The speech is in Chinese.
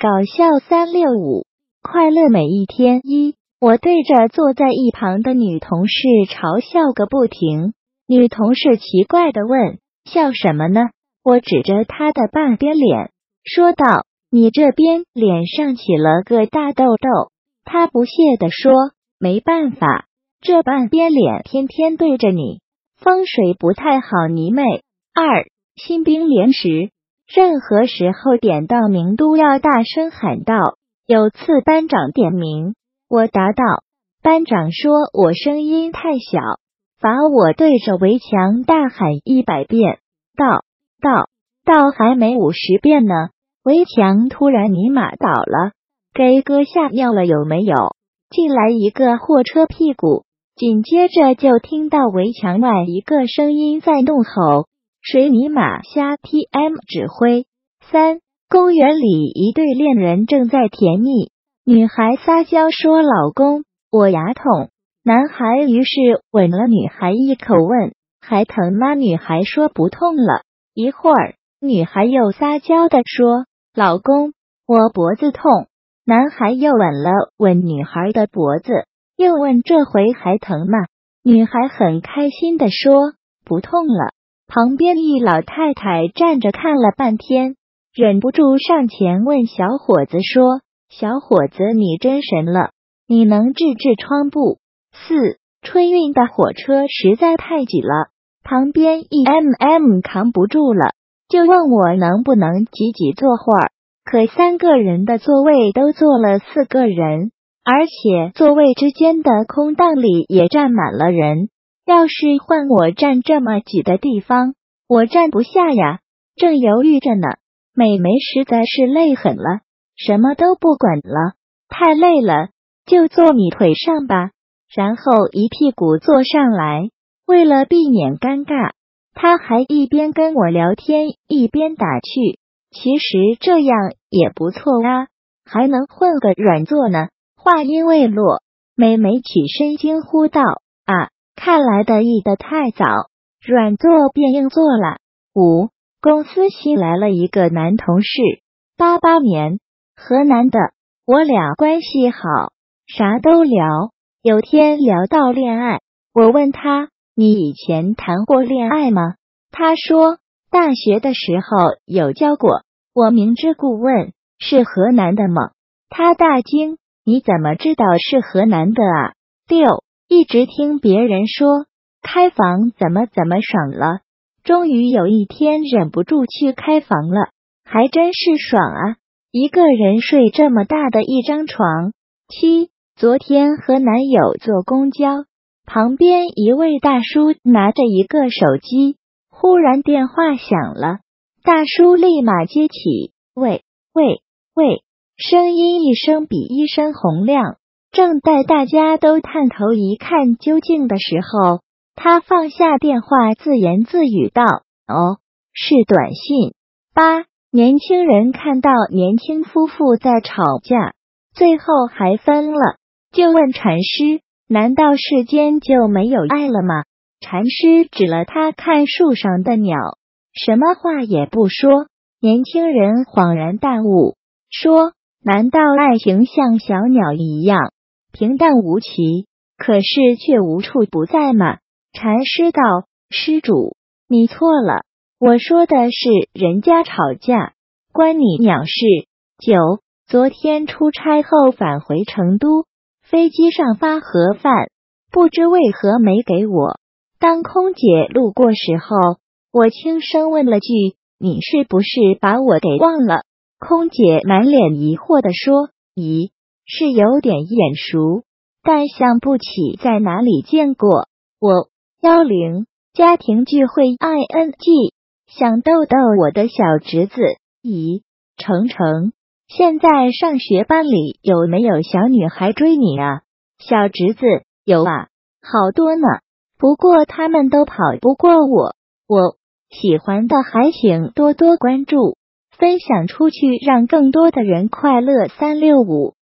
搞笑三六五，快乐每一天。一，我对着坐在一旁的女同事嘲笑个不停。女同事奇怪的问：“笑什么呢？”我指着她的半边脸，说道：“你这边脸上起了个大痘痘。”她不屑的说：“没办法，这半边脸天天对着你，风水不太好。”泥妹二，新兵连时，任何时候点到名都要大声喊道。有次班长点名，我答道：“班长说我声音太小。”罚我对着围墙大喊一百遍，到到到，还没五十遍呢。围墙突然尼玛倒了，给哥吓尿了有没有？进来一个货车屁股，紧接着就听到围墙外一个声音在怒吼：“水泥玛瞎 TM 指挥？”三公园里一对恋人正在甜蜜，女孩撒娇说：“老公，我牙痛。”男孩于是吻了女孩一口，问还疼吗？女孩说不痛了。一会儿，女孩又撒娇的说：“老公，我脖子痛。”男孩又吻了吻女孩的脖子，又问这回还疼吗？女孩很开心的说：“不痛了。”旁边一老太太站着看了半天，忍不住上前问小伙子说：“小伙子，你真神了，你能治痔疮不？”四春运的火车实在太挤了，旁边一 M M 扛不住了，就问我能不能挤挤坐会儿。可三个人的座位都坐了四个人，而且座位之间的空档里也站满了人。要是换我站这么挤的地方，我站不下呀。正犹豫着呢，美眉实在是累狠了，什么都不管了，太累了，就坐你腿上吧。然后一屁股坐上来，为了避免尴尬，他还一边跟我聊天一边打趣。其实这样也不错啊，还能混个软座呢。话音未落，美眉起身惊呼道：“啊，看来得意的太早，软座变硬座了。”五公司新来了一个男同事，八八年，河南的，我俩关系好，啥都聊。有天聊到恋爱，我问他：“你以前谈过恋爱吗？”他说：“大学的时候有交过。”我明知故问：“是河南的吗？”他大惊：“你怎么知道是河南的啊？”六一直听别人说开房怎么怎么爽了，终于有一天忍不住去开房了，还真是爽啊！一个人睡这么大的一张床。七。昨天和男友坐公交，旁边一位大叔拿着一个手机，忽然电话响了，大叔立马接起，喂喂喂，声音一声比一声洪亮。正待大家都探头一看究竟的时候，他放下电话，自言自语道：“哦，是短信。”八年轻人看到年轻夫妇在吵架，最后还分了。就问禅师：“难道世间就没有爱了吗？”禅师指了他看树上的鸟，什么话也不说。年轻人恍然大悟，说：“难道爱情像小鸟一样平淡无奇，可是却无处不在嘛？”禅师道：“施主，你错了，我说的是人家吵架，关你鸟事。”九，昨天出差后返回成都。飞机上发盒饭，不知为何没给我。当空姐路过时候，我轻声问了句：“你是不是把我给忘了？”空姐满脸疑惑的说：“咦，是有点眼熟，但想不起在哪里见过。”我幺零家庭聚会 ing 想逗逗我的小侄子。咦，程程。现在上学班里有没有小女孩追你啊？小侄子有啊，好多呢。不过他们都跑不过我。我喜欢的还请多多关注，分享出去，让更多的人快乐。三六五。